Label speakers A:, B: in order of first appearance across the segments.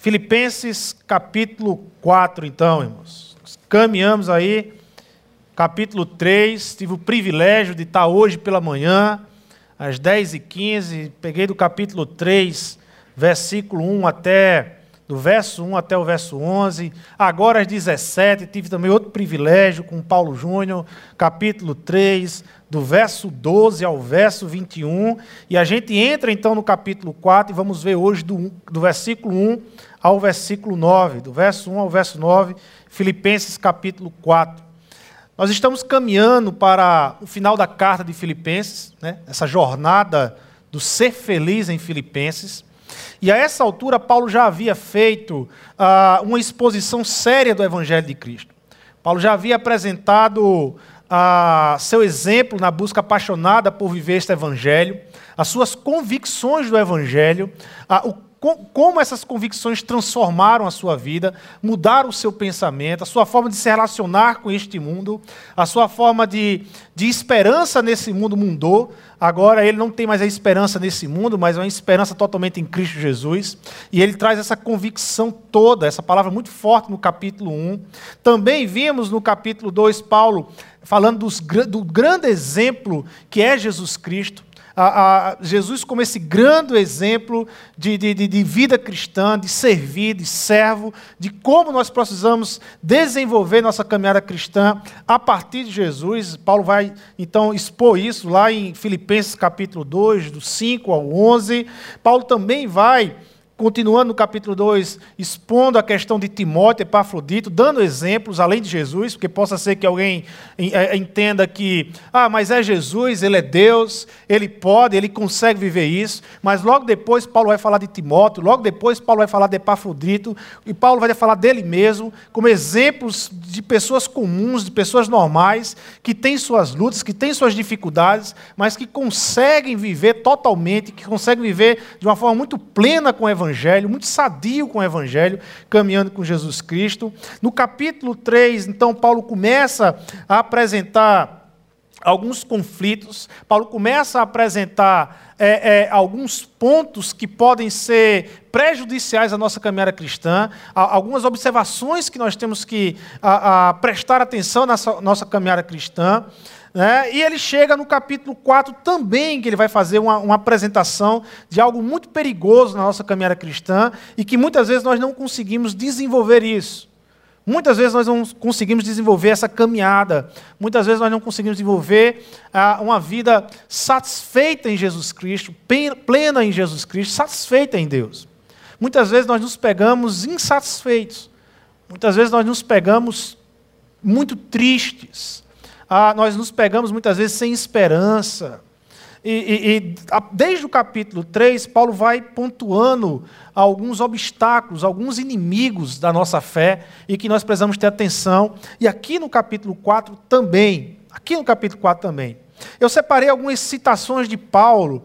A: Filipenses capítulo 4, então, irmãos. Caminhamos aí, capítulo 3. Tive o privilégio de estar hoje pela manhã, às 10h15. Peguei do capítulo 3, versículo 1 até. Do verso 1 até o verso 11. Agora às 17, tive também outro privilégio com Paulo Júnior, capítulo 3, do verso 12 ao verso 21. E a gente entra então no capítulo 4 e vamos ver hoje do, do versículo 1 ao versículo 9, do verso 1 ao verso 9, Filipenses capítulo 4. Nós estamos caminhando para o final da carta de Filipenses, né? essa jornada do ser feliz em Filipenses. E a essa altura, Paulo já havia feito uh, uma exposição séria do Evangelho de Cristo. Paulo já havia apresentado uh, seu exemplo na busca apaixonada por viver este Evangelho, as suas convicções do Evangelho, uh, o como essas convicções transformaram a sua vida, mudaram o seu pensamento, a sua forma de se relacionar com este mundo, a sua forma de, de esperança nesse mundo mudou. Agora ele não tem mais a esperança nesse mundo, mas uma esperança totalmente em Cristo Jesus. E ele traz essa convicção toda, essa palavra muito forte no capítulo 1. Também vimos no capítulo 2 Paulo falando dos, do grande exemplo que é Jesus Cristo a, a Jesus como esse grande exemplo de, de, de vida cristã, de servir, de servo, de como nós precisamos desenvolver nossa caminhada cristã a partir de Jesus. Paulo vai então expor isso lá em Filipenses capítulo 2, do 5 ao 11. Paulo também vai continuando no capítulo 2, expondo a questão de Timóteo, Epafrodito, dando exemplos além de Jesus, porque possa ser que alguém é, entenda que, ah, mas é Jesus, ele é Deus, ele pode, ele consegue viver isso, mas logo depois Paulo vai falar de Timóteo, logo depois Paulo vai falar de Epafrodito, e Paulo vai falar dele mesmo, como exemplos de pessoas comuns, de pessoas normais, que têm suas lutas, que têm suas dificuldades, mas que conseguem viver totalmente, que conseguem viver de uma forma muito plena com o Evangelho Evangelho, muito sadio com o Evangelho, caminhando com Jesus Cristo. No capítulo 3, então, Paulo começa a apresentar alguns conflitos, Paulo começa a apresentar é, é, alguns pontos que podem ser prejudiciais à nossa caminhada cristã, algumas observações que nós temos que a, a prestar atenção na nossa caminhada cristã. Né? E ele chega no capítulo 4 também, que ele vai fazer uma, uma, apresentação de algo muito perigoso na nossa caminhada cristã e que muitas vezes nós não conseguimos desenvolver isso. Muitas vezes nós não conseguimos desenvolver essa caminhada, muitas vezes nós não conseguimos desenvolver ah, uma vida satisfeita em Jesus Cristo, plena em Jesus Cristo, satisfeita em Deus. Muitas vezes nós nos pegamos insatisfeitos, muitas vezes nós nos pegamos muito tristes, ah, nós nos pegamos muitas vezes sem esperança. E, e, e, desde o capítulo 3, Paulo vai pontuando alguns obstáculos, alguns inimigos da nossa fé e que nós precisamos ter atenção. E aqui no capítulo 4 também. Aqui no capítulo 4 também. Eu separei algumas citações de Paulo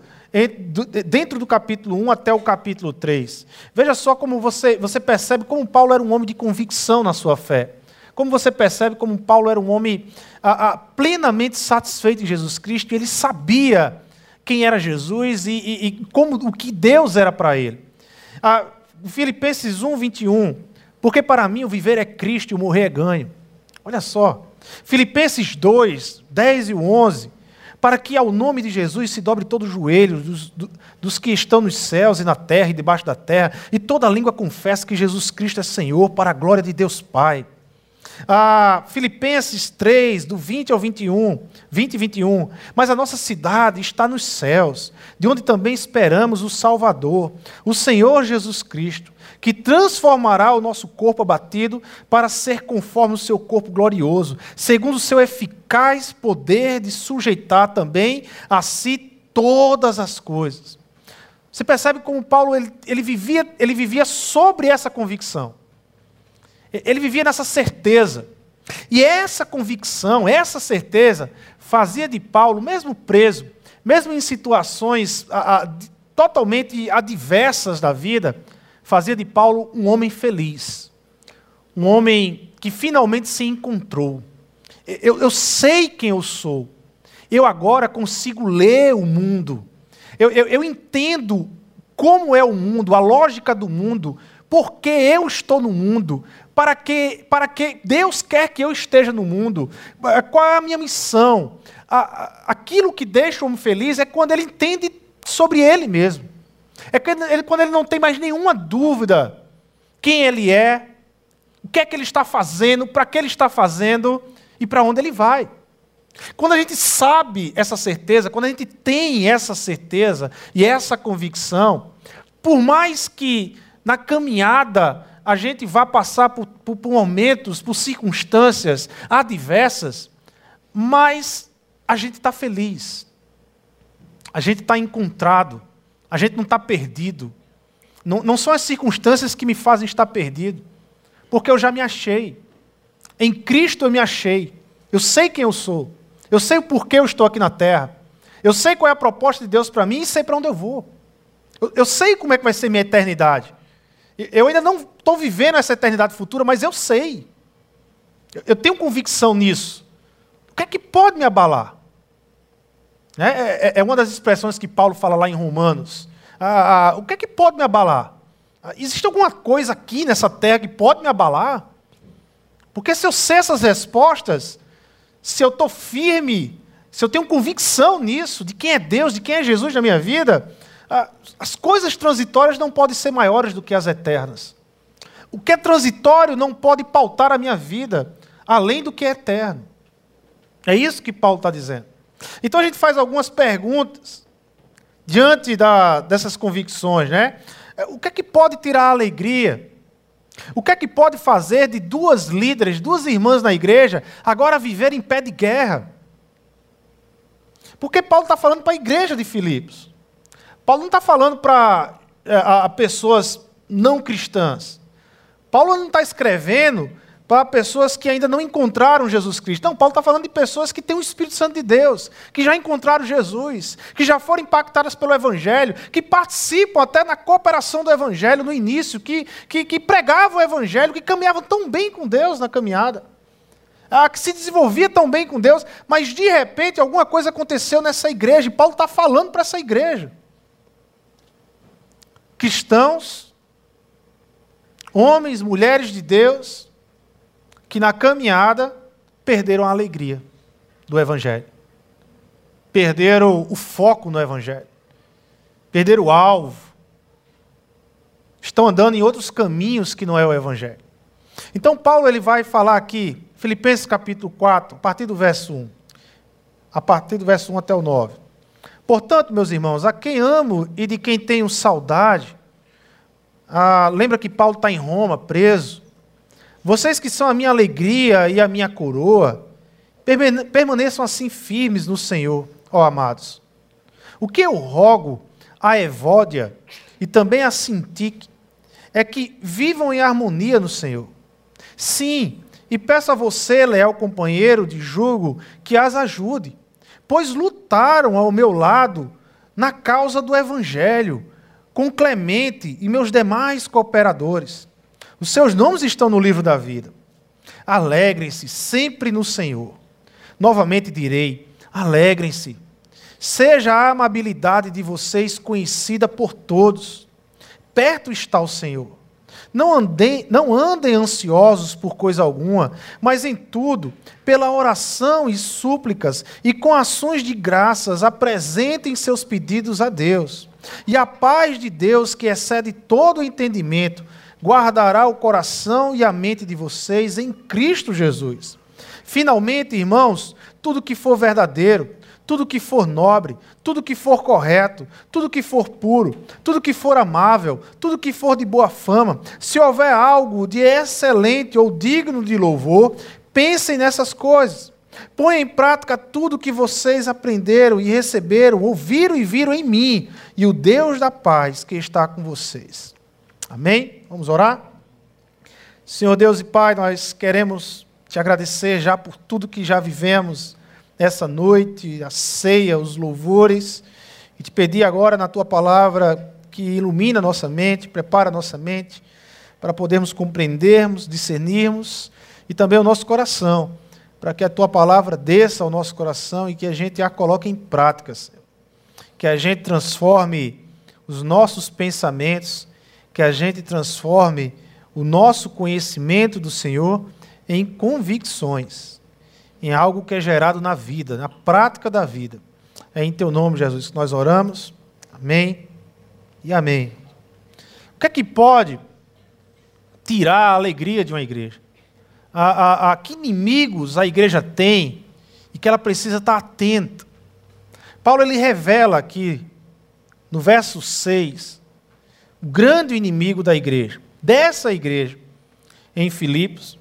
A: dentro do capítulo 1 até o capítulo 3. Veja só como você, você percebe como Paulo era um homem de convicção na sua fé. Como você percebe como Paulo era um homem a, a, plenamente satisfeito em Jesus Cristo, ele sabia quem era Jesus e, e, e como o que Deus era para ele. Filipenses 1, 21. Porque para mim o viver é Cristo e o morrer é ganho. Olha só. Filipenses 2, 10 e 11. Para que ao nome de Jesus se dobre todo o joelho dos, dos que estão nos céus e na terra e debaixo da terra, e toda língua confesse que Jesus Cristo é Senhor, para a glória de Deus Pai. Ah, Filipenses 3, do 20 ao 21, 20 e 21. Mas a nossa cidade está nos céus, de onde também esperamos o Salvador, o Senhor Jesus Cristo, que transformará o nosso corpo abatido para ser conforme o seu corpo glorioso, segundo o seu eficaz poder de sujeitar também a si todas as coisas. Você percebe como Paulo ele, ele, vivia, ele vivia sobre essa convicção. Ele vivia nessa certeza. E essa convicção, essa certeza, fazia de Paulo, mesmo preso, mesmo em situações a, a, totalmente adversas da vida, fazia de Paulo um homem feliz. Um homem que finalmente se encontrou. Eu, eu sei quem eu sou. Eu agora consigo ler o mundo. Eu, eu, eu entendo como é o mundo, a lógica do mundo, Porque eu estou no mundo? Para que, para que Deus quer que eu esteja no mundo? Qual é a minha missão? Aquilo que deixa o homem feliz é quando ele entende sobre ele mesmo. É quando ele não tem mais nenhuma dúvida quem ele é, o que é que ele está fazendo, para que ele está fazendo e para onde ele vai. Quando a gente sabe essa certeza, quando a gente tem essa certeza e essa convicção, por mais que na caminhada a gente vá passar por, por, por momentos, por circunstâncias adversas, mas a gente está feliz, a gente está encontrado, a gente não está perdido. Não, não são as circunstâncias que me fazem estar perdido, porque eu já me achei. Em Cristo eu me achei. Eu sei quem eu sou. Eu sei o porquê eu estou aqui na terra. Eu sei qual é a proposta de Deus para mim e sei para onde eu vou. Eu, eu, sei como é que vai ser minha eternidade. Eu ainda não estou vivendo essa eternidade futura, mas eu sei. Eu, tenho convicção nisso. O que é que pode me abalar? É, é, é uma das expressões que Paulo fala lá em Romanos. Ah, ah, o que é que pode me abalar? Ah, existe alguma coisa aqui nessa terra que pode me abalar? Porque se eu sei essas respostas, se eu estou firme, se eu tenho convicção nisso, de quem é Deus, de quem é Jesus na minha vida, as coisas transitórias não podem ser maiores do que as eternas. O que é transitório não pode pautar a minha vida, além do que é eterno. É isso que Paulo está dizendo. Então a gente faz algumas perguntas diante da, dessas convicções, né? O que é que pode tirar a alegria o que é que pode fazer de duas líderes, duas irmãs na igreja, agora viver em pé de guerra? Porque Paulo está falando para a igreja de Filipos. Paulo não está falando para é, pessoas não cristãs. Paulo não está escrevendo para pessoas que ainda não encontraram Jesus Cristo. Não, Paulo está falando de pessoas que têm o Espírito Santo de Deus, que já encontraram Jesus, que já foram impactadas pelo Evangelho, que participam até na cooperação do Evangelho no início, que, que, que pregavam o Evangelho, que caminhavam tão bem com Deus na caminhada, ah, que se desenvolvia tão bem com Deus, mas de repente alguma coisa aconteceu nessa igreja, e Paulo está falando para essa igreja. Cristãos, homens, mulheres de Deus, que na caminhada perderam a alegria do Evangelho. Perderam o foco no Evangelho. Perderam o alvo. Estão andando em outros caminhos que não é o Evangelho. Então, Paulo ele vai falar aqui, Filipenses capítulo 4, a partir do verso 1. A partir do verso 1 até o 9. Portanto, meus irmãos, a quem amo e de quem tenho saudade, ah, lembra que Paulo está em Roma, preso. Vocês que são a minha alegria e a minha coroa, permaneçam assim firmes no Senhor, ó amados. O que eu rogo a Evódia e também a Sintique é que vivam em harmonia no Senhor. Sim, e peço a você, leal companheiro de jugo, que as ajude, pois lutaram ao meu lado na causa do Evangelho, com Clemente e meus demais cooperadores. Os seus nomes estão no livro da vida. Alegrem-se sempre no Senhor. Novamente direi: alegrem-se. Seja a amabilidade de vocês conhecida por todos. Perto está o Senhor. Não andem, não andem ansiosos por coisa alguma, mas em tudo, pela oração e súplicas e com ações de graças, apresentem seus pedidos a Deus. E a paz de Deus, que excede todo o entendimento, guardará o coração e a mente de vocês em Cristo Jesus. Finalmente, irmãos, tudo que for verdadeiro, tudo que for nobre, tudo que for correto, tudo que for puro, tudo que for amável, tudo que for de boa fama, se houver algo de excelente ou digno de louvor, pensem nessas coisas. Põem em prática tudo que vocês aprenderam e receberam, ouviram e viram em mim, e o Deus da paz que está com vocês. Amém? Vamos orar? Senhor Deus e Pai, nós queremos te agradecer já por tudo que já vivemos essa noite, a ceia, os louvores, e te pedir agora na tua palavra que ilumina nossa mente, prepara nossa mente, para podermos compreendermos, discernirmos e também o nosso coração, para que a tua palavra desça ao nosso coração e que a gente a coloque em prática. Que a gente transforme os nossos pensamentos que a gente transforme o nosso conhecimento do Senhor em convicções, em algo que é gerado na vida, na prática da vida. É em teu nome, Jesus, que nós oramos. Amém e amém. O que é que pode tirar a alegria de uma igreja? A, a, a que inimigos a igreja tem e que ela precisa estar atenta? Paulo ele revela aqui, no verso 6, o grande inimigo da igreja, dessa igreja, em Filipos,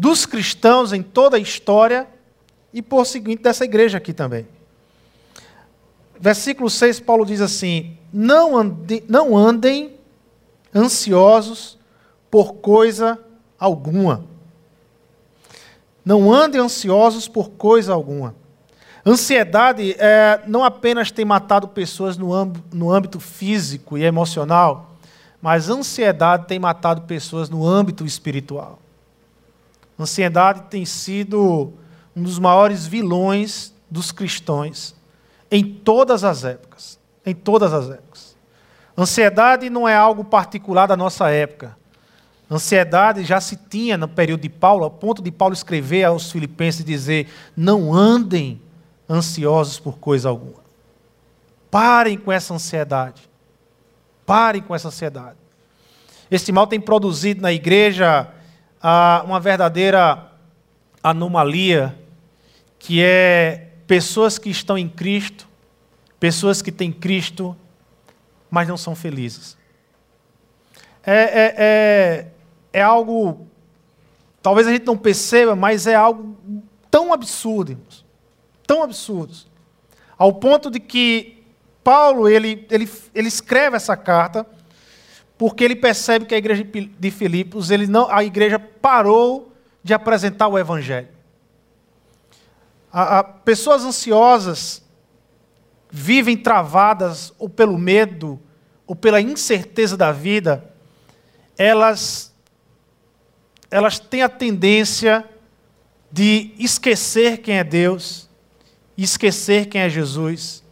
A: dos cristãos em toda a história e, por seguinte, dessa igreja aqui também. Versículo 6, Paulo diz assim: Não, ande, não andem ansiosos por coisa alguma. Não andem ansiosos por coisa alguma. Ansiedade é, não apenas tem matado pessoas no, no âmbito físico e emocional, mas ansiedade tem matado pessoas no âmbito espiritual. Ansiedade tem sido um dos maiores vilões dos cristãos em todas as épocas. Em todas as épocas. Ansiedade não é algo particular da nossa época. Ansiedade já se tinha no período de Paulo, a ponto de Paulo escrever aos filipenses e dizer: não andem ansiosos por coisa alguma. Parem com essa ansiedade. Parem com essa ansiedade. Este mal tem produzido na igreja uma verdadeira anomalia, que é pessoas que estão em Cristo, pessoas que têm Cristo, mas não são felizes. É, é, é, é algo, talvez a gente não perceba, mas é algo tão absurdo, irmãos tão absurdos, ao ponto de que Paulo ele, ele, ele escreve essa carta porque ele percebe que a igreja de Filipos, ele não, a igreja parou de apresentar o evangelho. A, a, pessoas ansiosas vivem travadas ou pelo medo ou pela incerteza da vida, elas elas têm a tendência de esquecer quem é Deus esquecer quem é Jesus,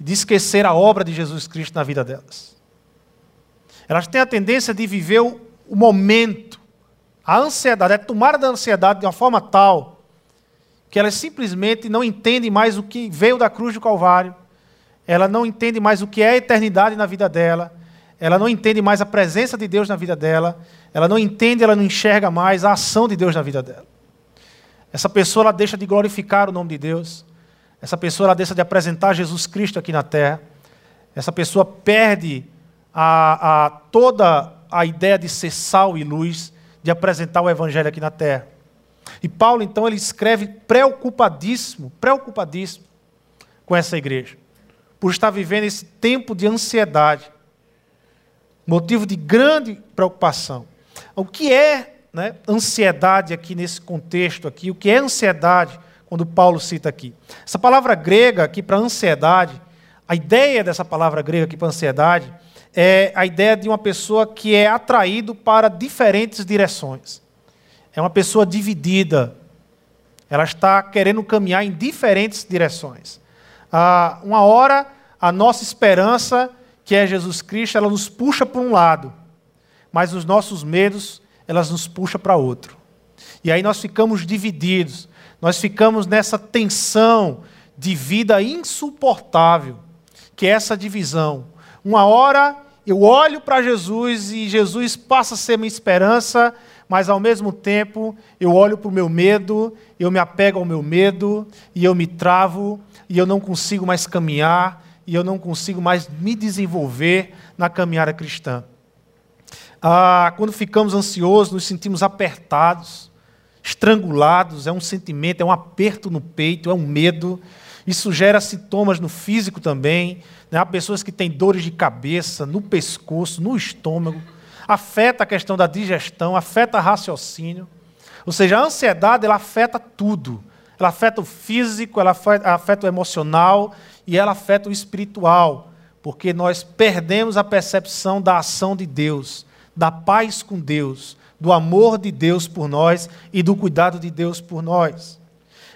A: de esquecer a obra de Jesus Cristo na vida delas. Elas têm a tendência de viver o, o momento, a ansiedade, é tomada da ansiedade de uma forma tal que elas simplesmente não entendem mais o que veio da cruz do Calvário, ela não entende mais o que é a eternidade na vida dela, ela não entende mais a presença de Deus na vida dela, ela não entende, ela não enxerga mais a ação de Deus na vida dela. Essa pessoa ela deixa de glorificar o nome de Deus, essa pessoa ela deixa de apresentar Jesus Cristo aqui na terra. Essa pessoa perde a, a, toda a ideia de ser sal e luz, de apresentar o Evangelho aqui na terra. E Paulo, então, ele escreve preocupadíssimo, preocupadíssimo com essa igreja, por estar vivendo esse tempo de ansiedade, motivo de grande preocupação. O que é né, ansiedade aqui nesse contexto aqui? O que é ansiedade? quando Paulo cita aqui. Essa palavra grega aqui para ansiedade, a ideia dessa palavra grega aqui para ansiedade é a ideia de uma pessoa que é atraído para diferentes direções. É uma pessoa dividida. Ela está querendo caminhar em diferentes direções. Ah, uma hora, a nossa esperança, que é Jesus Cristo, ela nos puxa para um lado, mas os nossos medos, elas nos puxam para outro. E aí nós ficamos divididos. Nós ficamos nessa tensão de vida insuportável, que é essa divisão. Uma hora eu olho para Jesus e Jesus passa a ser minha esperança, mas ao mesmo tempo eu olho para o meu medo, eu me apego ao meu medo e eu me travo e eu não consigo mais caminhar e eu não consigo mais me desenvolver na caminhada cristã. Ah, quando ficamos ansiosos, nos sentimos apertados estrangulados, é um sentimento, é um aperto no peito, é um medo. Isso gera sintomas no físico também. Né? Há pessoas que têm dores de cabeça, no pescoço, no estômago. Afeta a questão da digestão, afeta raciocínio. Ou seja, a ansiedade ela afeta tudo. Ela afeta o físico, ela afeta o emocional e ela afeta o espiritual. Porque nós perdemos a percepção da ação de Deus, da paz com Deus, do amor de Deus por nós e do cuidado de Deus por nós.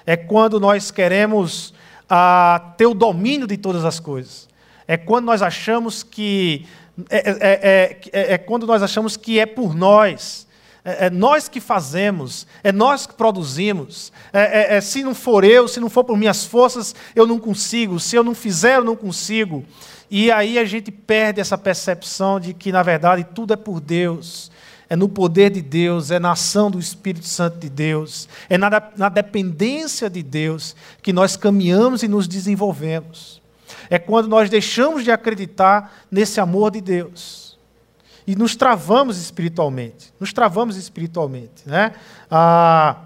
A: É quando nós queremos ah, ter o domínio de todas as coisas. É quando nós achamos que é, é, é, é quando nós achamos que é por nós. É, é, nós que fazemos, é nós que produzimos. É, é, é, se não for eu, se não for por minhas forças, eu não consigo. Se eu não fizer, eu não consigo. E aí a gente perde essa percepção de que, na verdade, tudo é por Deus. É no poder de Deus, é na ação do Espírito Santo de Deus, é na, na dependência de Deus que nós caminhamos e nos desenvolvemos. É quando nós deixamos de acreditar nesse amor de Deus e nos travamos espiritualmente. Nos travamos espiritualmente. Né? Ah,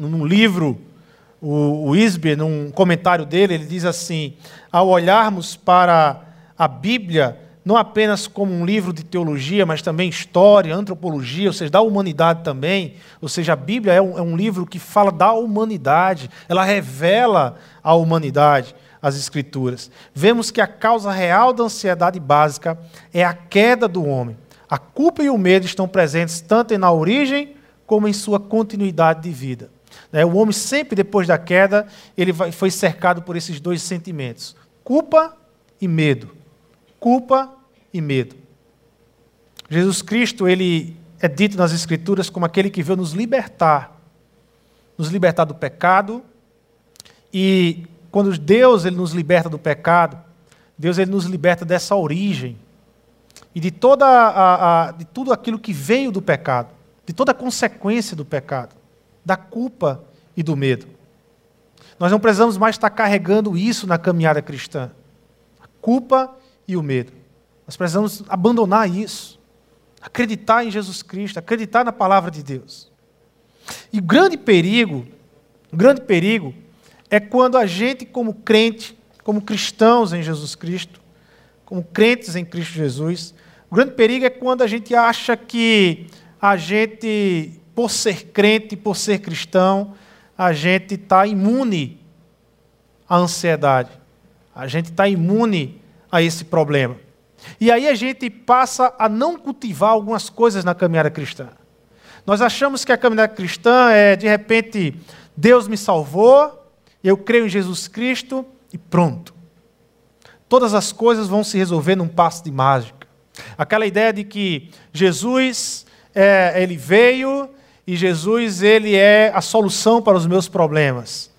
A: num livro, o, o Isbe, num comentário dele, ele diz assim: ao olharmos para a Bíblia, não apenas como um livro de teologia, mas também história, antropologia, ou seja, da humanidade também. Ou seja, a Bíblia é um, é um livro que fala da humanidade, ela revela a humanidade as Escrituras, vemos que a causa real da ansiedade básica é a queda do homem. A culpa e o medo estão presentes tanto na origem como em sua continuidade de vida. Né, o homem sempre depois da queda ele foi cercado por esses dois sentimentos: culpa e medo. Culpa e medo. Jesus Cristo ele é dito nas Escrituras como aquele que veio nos libertar, nos libertar do pecado e quando Deus ele nos liberta do pecado, Deus ele nos liberta dessa origem e de, toda a, a, de tudo aquilo que veio do pecado, de toda a consequência do pecado, da culpa e do medo. Nós não precisamos mais estar carregando isso na caminhada cristã. A culpa e o medo. Nós precisamos abandonar isso. Acreditar em Jesus Cristo, acreditar na palavra de Deus. E o grande perigo, o grande perigo é quando a gente, como crente, como cristãos em Jesus Cristo, como crentes em Cristo Jesus, o grande perigo é quando a gente acha que a gente, por ser crente, por ser cristão, a gente está imune à ansiedade, a gente está imune a esse problema. E aí a gente passa a não cultivar algumas coisas na caminhada cristã. Nós achamos que a caminhada cristã é, de repente, Deus me salvou, eu creio em Jesus Cristo e pronto. Todas as coisas vão se resolver num passo de mágica. Aquela ideia de que Jesus, é, ele veio e Jesus, ele é a solução para os meus problemas.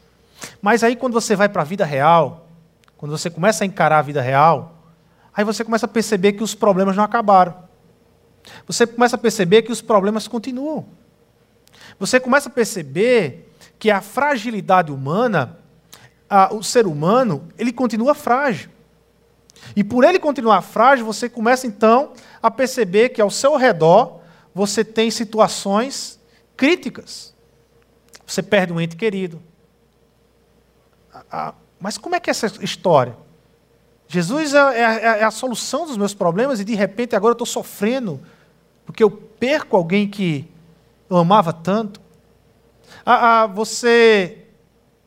A: Mas aí quando você vai para a vida real, quando você começa a encarar a vida real, aí você começa a perceber que os problemas não acabaram. Você começa a perceber que os problemas continuam. Você começa a perceber que a fragilidade humana, a, o ser humano, ele continua frágil. E por ele continuar frágil, você começa então a perceber que ao seu redor você tem situações críticas. Você perde um ente querido. Mas como é que é essa história? Jesus é, é, é a solução dos meus problemas e de repente agora eu estou sofrendo porque eu perco alguém que eu amava tanto ah, ah, você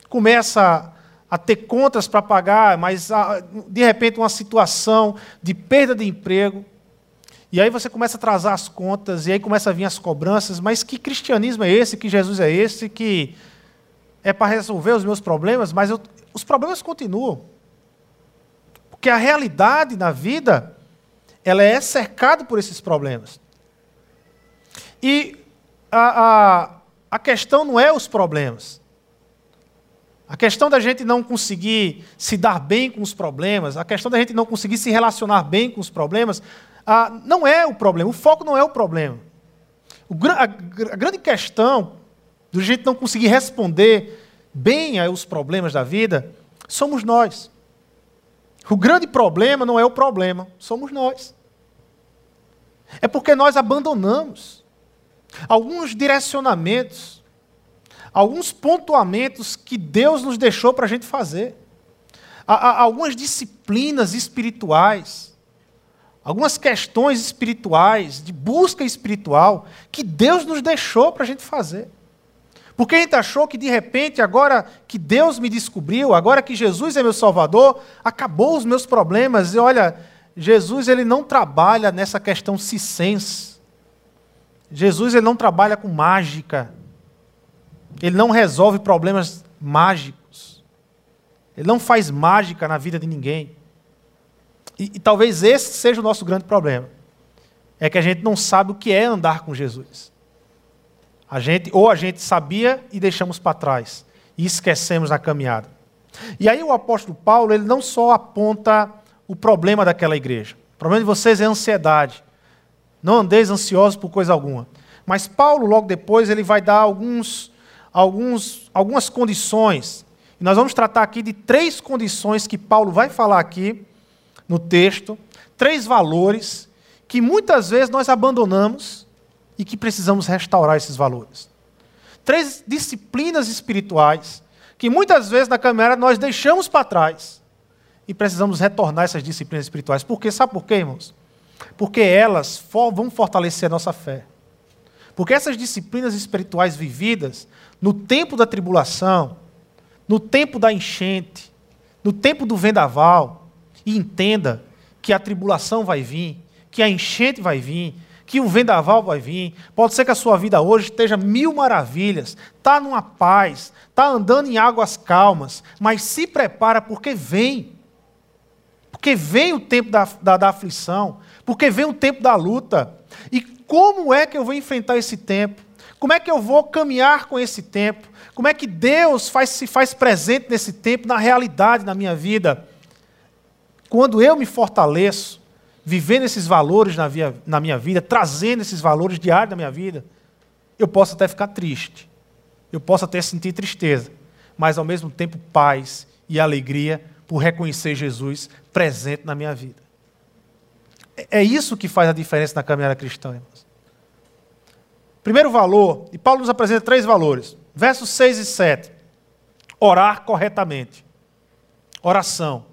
A: começa a ter contas para pagar, mas de repente uma situação de perda de emprego. E aí você começa a atrasar as contas, e aí começa a vir as cobranças. Mas que cristianismo é esse? Que Jesus é esse? Que é para resolver os meus problemas? Mas eu, os problemas continuam. Porque a realidade na vida, ela é cercada por esses problemas. E a, a, a questão não é os problemas. A questão da gente não conseguir se dar bem com os problemas, a questão da gente não conseguir se relacionar bem com os problemas, ah, não é o problema. O foco não é o problema. O, a, a, grande questão do gente não conseguir responder bem aos problemas da vida somos nós. O grande problema não é o problema, somos nós. É porque nós abandonamos alguns direcionamentos, alguns pontuamentos que Deus nos deixou para a gente fazer, algumas disciplinas espirituais, algumas questões espirituais, de busca espiritual, que Deus nos deixou para a gente fazer. Porque a gente achou que de repente, agora que Deus me descobriu, agora que Jesus é meu Salvador, acabou os meus problemas. E olha, Jesus ele não trabalha nessa questão cissense. Jesus ele não trabalha com mágica. Ele não resolve problemas mágicos. Ele não faz mágica na vida de ninguém. E, e talvez esse seja o nosso grande problema. É que a gente não sabe o que é andar com Jesus. A gente, ou a gente sabia e deixamos para trás, e esquecemos na caminhada. E aí o apóstolo Paulo, ele não só aponta o problema daquela igreja. O problema de vocês é ansiedade. Não andeis ansiosos por coisa alguma. Mas Paulo, logo depois, ele vai dar alguns, alguns, algumas condições. E nós vamos tratar aqui de três condições que Paulo vai falar aqui no texto, três valores que muitas vezes nós abandonamos e que precisamos restaurar esses valores. Três disciplinas espirituais que muitas vezes na caminhada nós deixamos para trás e precisamos retornar essas disciplinas espirituais. Por quê? Sabe por quê, irmãos? Porque elas vão fortalecer a nossa fé. Porque essas disciplinas espirituais vividas no tempo da tribulação, no tempo da enchente, no tempo do vendaval, e entenda que a tribulação vai vir, que a enchente vai vir, que o vendaval vai vir. Pode ser que a sua vida hoje esteja mil maravilhas, está numa paz, está andando em águas calmas, mas se prepara porque vem. Porque vem o tempo da, da, da aflição, porque vem o tempo da luta. E como é que eu vou enfrentar esse tempo? Como é que eu vou caminhar com esse tempo? Como é que Deus faz, se faz presente nesse tempo, na realidade, na minha vida? Quando eu me fortaleço, vivendo esses valores na, via, na minha vida, trazendo esses valores diários na minha vida, eu posso até ficar triste, eu posso até sentir tristeza, mas ao mesmo tempo paz e alegria por reconhecer Jesus presente na minha vida. É, isso que faz a diferença na caminhada cristã, irmãos. Primeiro valor, e Paulo nos apresenta três valores. Versos 6 e 7. Orar corretamente. Oração.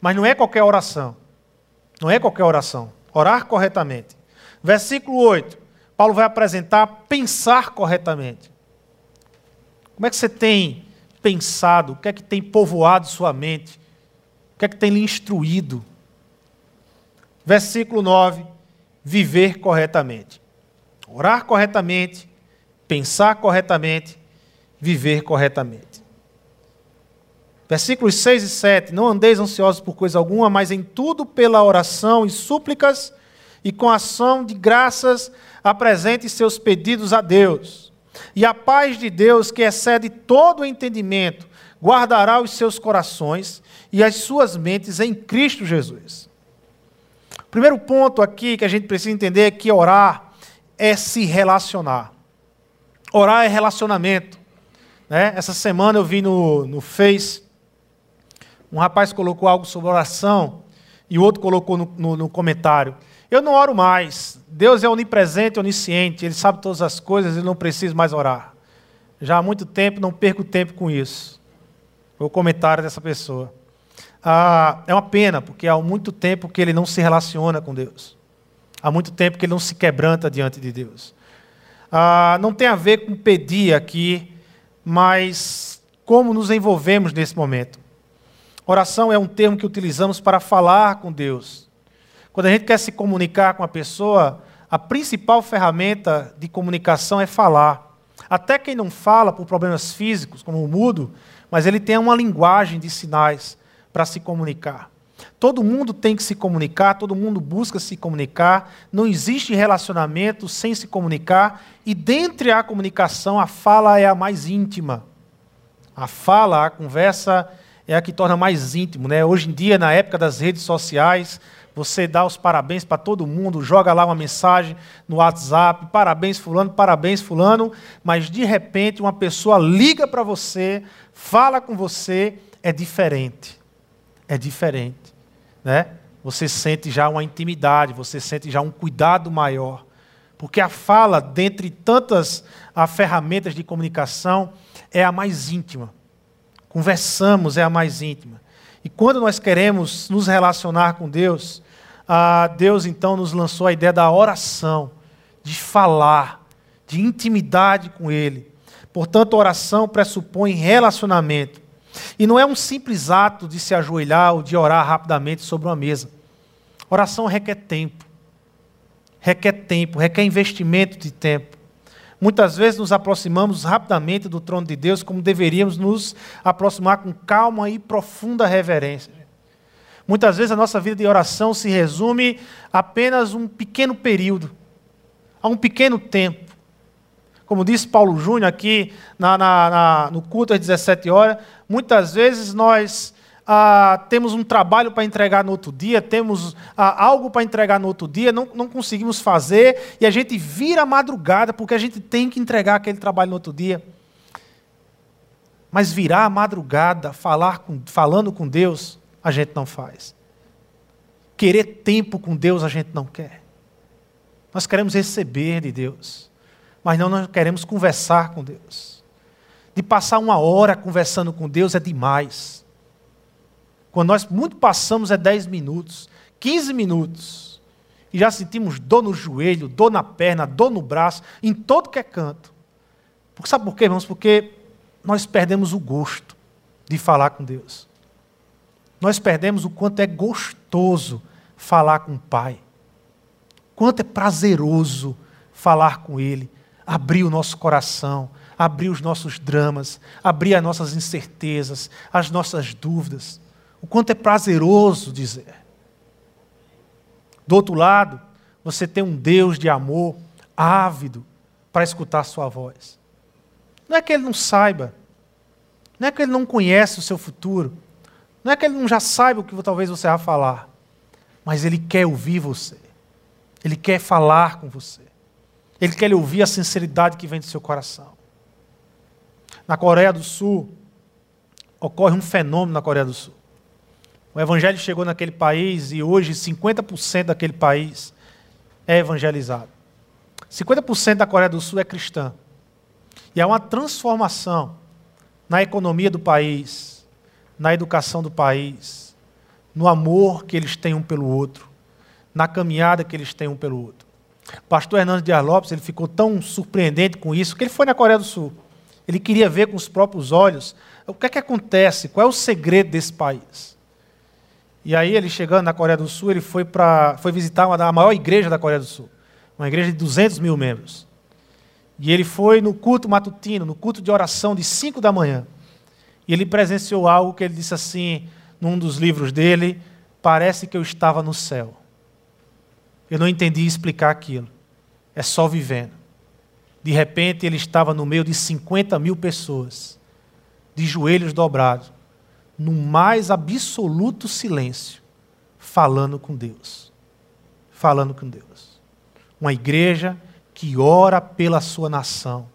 A: Mas não é qualquer oração. Não é qualquer oração. Orar corretamente. Versículo 8. Paulo vai apresentar pensar corretamente. Como é que você tem pensado? O que é que tem povoado sua mente? O que é que tem lhe instruído? Versículo 9. Viver corretamente. Orar corretamente, pensar corretamente, viver corretamente. Versículos 6 e 7. Não andeis ansiosos por coisa alguma, mas em tudo pela oração e súplicas e com ação de graças apresente seus pedidos a Deus. E a paz de Deus, que excede todo o entendimento, guardará os seus corações e as suas mentes em Cristo Jesus. Primeiro ponto aqui que a gente precisa entender é que orar é se relacionar. Orar é relacionamento. Né? Essa semana eu vi no, no Face um rapaz colocou algo sobre oração e o outro colocou no, no, no comentário. Eu não oro mais. Deus é onipresente, onisciente, Ele sabe todas as coisas, Ele não precisa mais orar. Já há muito tempo, não perco tempo com isso. Foi o comentário dessa pessoa. Ah, é uma pena, porque há muito tempo que ele não se relaciona com Deus. Há muito tempo que ele não se quebranta diante de Deus. Ah, não tem a ver com pedir aqui, mas como nos envolvemos nesse momento. Oração é um termo que utilizamos para falar com Deus. Quando a gente quer se comunicar com a pessoa, a principal ferramenta de comunicação é falar. Até quem não fala por problemas físicos, como o mudo, mas ele tem uma linguagem de sinais para se comunicar. Todo mundo tem que se comunicar, todo mundo busca se comunicar, não existe relacionamento sem se comunicar, e dentre a comunicação, a fala é a mais íntima. A fala, a conversa é a que torna mais íntimo. Né? Hoje em dia, na época das redes sociais, você dá os parabéns para todo mundo, joga lá uma mensagem no WhatsApp, parabéns fulano, parabéns fulano, mas de repente uma pessoa liga para você, fala com você, é diferente. É diferente, né? Você sente já uma intimidade, você sente já um cuidado maior. Porque a fala, dentre tantas a ferramentas de comunicação, é a mais íntima conversamos é a mais íntima. E quando nós queremos nos relacionar com Deus, Deus então nos lançou a ideia da oração, de falar, de intimidade com Ele. Portanto, oração pressupõe relacionamento. E não é um simples ato de se ajoelhar ou de orar rapidamente sobre uma mesa. Oração requer tempo. Requer tempo, requer investimento de tempo. Muitas vezes nos aproximamos rapidamente do trono de Deus, como deveríamos nos aproximar com calma e profunda reverência. Muitas vezes a nossa vida de oração se resume a apenas um pequeno período, a um pequeno tempo. Como disse Paulo Júnior aqui na, na, na, no culto às 17 horas, muitas vezes nós ah, temos um trabalho para entregar no outro dia, temos ah, algo para entregar no outro dia, não, não conseguimos fazer e a gente vira madrugada porque a gente tem que entregar aquele trabalho no outro dia. Mas virar a madrugada, falar com, falando com Deus, a gente não faz. Querer tempo com Deus, a gente não quer. Nós queremos receber de Deus, mas não nós queremos conversar com Deus. De passar uma hora conversando com Deus é demais. Quando nós muito passamos é 10 minutos, 15 minutos, e já sentimos dor no joelho, dor na perna, dor no braço, em todo que é canto. Porque, sabe por quê, irmãos? Porque nós perdemos o gosto de falar com Deus. Nós perdemos o quanto é gostoso falar com o Pai. Quanto é prazeroso falar com Ele, abrir o nosso coração, abrir os nossos dramas, abrir as nossas incertezas, as nossas dúvidas. O quanto é prazeroso dizer. Do outro lado, você tem um Deus de amor ávido para escutar sua voz. Não é que ele não saiba, não é que ele não conhece o seu futuro, não é que ele não já saiba o que talvez você vá falar, mas ele quer ouvir você, ele quer falar com você, ele quer ouvir a sinceridade que vem do seu coração. Na Coreia do Sul, ocorre um fenômeno na Coreia do Sul. O evangelho chegou naquele país e hoje 50% daquele país é evangelizado. 50% da Coreia do Sul é cristã. E há uma transformação na economia do país, na educação do país, no amor que eles têm um pelo outro, na caminhada que eles têm um pelo outro. Pastor Hernando Dias Lopes ele ficou tão surpreendente com isso que ele foi na Coreia do Sul. Ele queria ver com os próprios olhos o que é que acontece, qual é o segredo desse país. E aí ele chegando na Coreia do Sul, ele foi, para foi visitar uma, a maior igreja da Coreia do Sul, uma igreja de 200 mil membros. E ele foi no culto matutino, no culto de oração de 5 da manhã. E ele presenciou algo que ele disse assim, num dos livros dele, parece que eu estava no céu. Eu não entendi explicar aquilo. É só vivendo. De repente ele estava no meio de 50 mil pessoas, de joelhos dobrados, no mais absoluto silêncio, falando com Deus. Falando com Deus. Uma igreja que ora pela sua nação,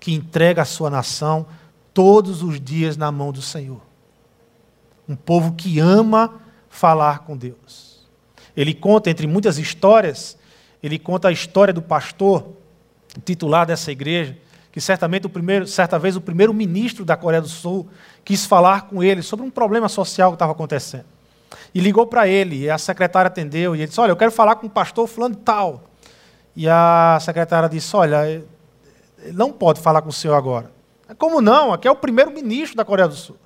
A: que entrega a sua nação todos os dias na mão do Senhor. Um povo que ama falar com Deus. Ele conta, entre muitas histórias, ele conta a história do pastor titular dessa igreja, que certamente o primeiro, certa vez o primeiro ministro da Coreia do Sul quis falar com ele sobre um problema social que estava acontecendo. E ligou para ele, e a secretária atendeu, e ele disse: Olha, eu quero falar com o pastor fulano tal. E a secretária disse: Olha, ele não pode falar com o senhor agora. Como não? Aqui é o primeiro ministro da Coreia do Sul.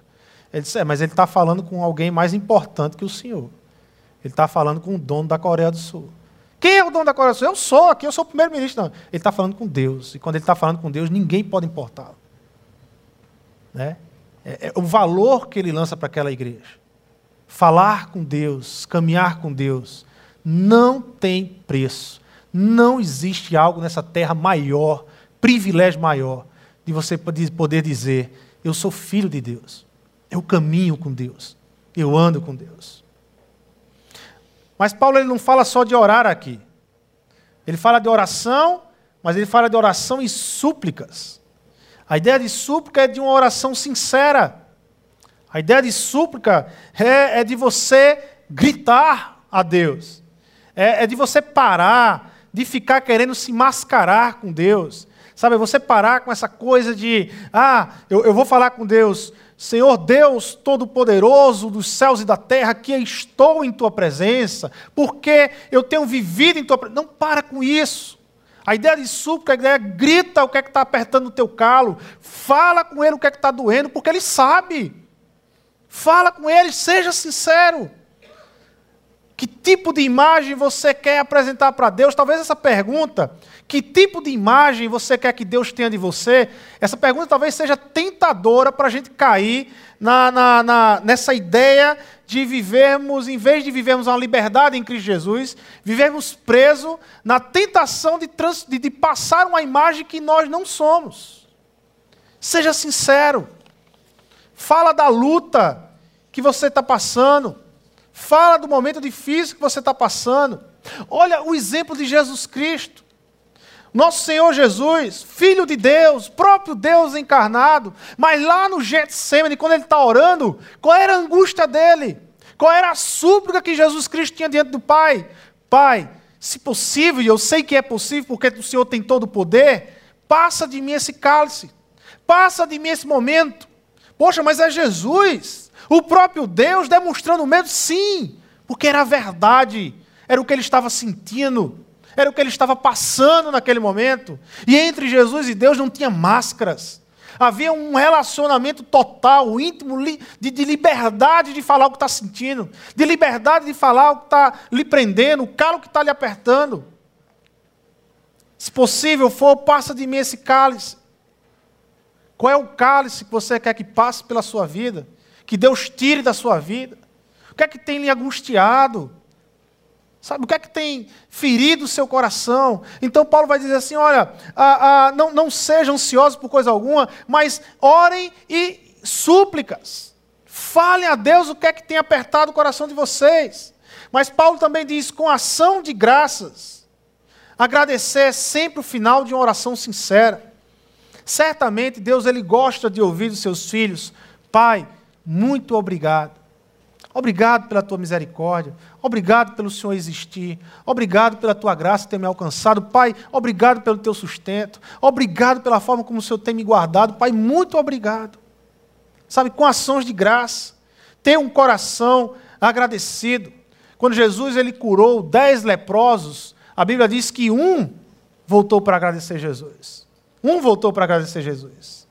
A: Ele disse: É, mas ele está falando com alguém mais importante que o senhor. Ele está falando com o dono da Coreia do Sul. Quem é o dono da Coreia do Sul? Eu sou, aqui eu sou o primeiro-ministro. Ele está falando com Deus. E quando ele está falando com Deus, ninguém pode importá-lo. Né? É, é o valor que ele lança para aquela igreja. Falar com Deus, caminhar com Deus, não tem preço. Não existe algo nessa terra maior, privilégio maior, de você poder dizer: Eu sou filho de Deus. Eu caminho com Deus. Eu ando com Deus. Mas Paulo ele não fala só de orar aqui. Ele fala de oração, mas ele fala de oração e súplicas. A ideia de súplica é de uma oração sincera. A ideia de súplica é, é de você gritar a Deus. É, é de você parar de ficar querendo se mascarar com Deus. Sabe, você parar com essa coisa de, ah, eu, eu vou falar com Deus, Senhor Deus Todo-Poderoso dos céus e da terra, que estou em tua presença, porque eu tenho vivido em tua presença. Não para com isso. A ideia de súplica, a ideia é grita o que é que está apertando o teu calo, fala com ele o que é que está doendo, porque ele sabe. Fala com ele, seja sincero. Que tipo de imagem você quer apresentar para Deus? Talvez essa pergunta, que tipo de imagem você quer que Deus tenha de você? Essa pergunta talvez seja tentadora para a gente cair na, na, na, nessa ideia de vivermos, em vez de vivermos uma liberdade em Cristo Jesus, vivermos presos na tentação de, trans, de, de passar uma imagem que nós não somos. Seja sincero. Fala da luta que você está passando. Fala do momento difícil que você está passando. Olha o exemplo de Jesus Cristo. Nosso Senhor Jesus, Filho de Deus, próprio Deus encarnado, mas lá no Getsemane, quando ele está orando, qual era a angústia dele? Qual era a súplica que Jesus Cristo tinha diante do Pai? Pai, se possível, e eu sei que é possível porque o Senhor tem todo o poder, passa de mim esse cálice, passa de mim esse momento. Poxa, mas é Jesus. O próprio Deus demonstrando medo, sim, porque era a verdade, era o que ele estava sentindo, era o que ele estava passando naquele momento. E entre Jesus e Deus não tinha máscaras. Havia um relacionamento total, íntimo, de, de liberdade de falar o que está sentindo, de liberdade de falar o que está lhe prendendo, o calo que está lhe apertando. Se possível for, passa de mim esse cálice. Qual é o cálice que você quer que passe pela sua vida? que Deus tire da sua vida? O que é que tem lhe angustiado? Sabe, o que é que tem ferido o seu coração? Então Paulo vai dizer assim: olha, ah, ah, não, não sejam ansiosos por coisa alguma, mas orem e súplicas. Falem a Deus o que é que tem apertado o coração de vocês. Mas Paulo também diz: com ação de graças. Agradecer é sempre o final de uma oração sincera. Certamente Deus ele gosta de ouvir dos seus filhos: Pai, muito obrigado. Obrigado pela tua misericórdia. Obrigado pelo Senhor existir. Obrigado pela tua graça ter me alcançado. Pai, obrigado pelo teu sustento. Obrigado pela forma como o Senhor tem me guardado. Pai, muito obrigado. Sabe, com ações de graça. Ter um coração agradecido. Quando Jesus ele curou dez leprosos, a Bíblia diz que um voltou para agradecer Jesus. Um voltou para agradecer Jesus.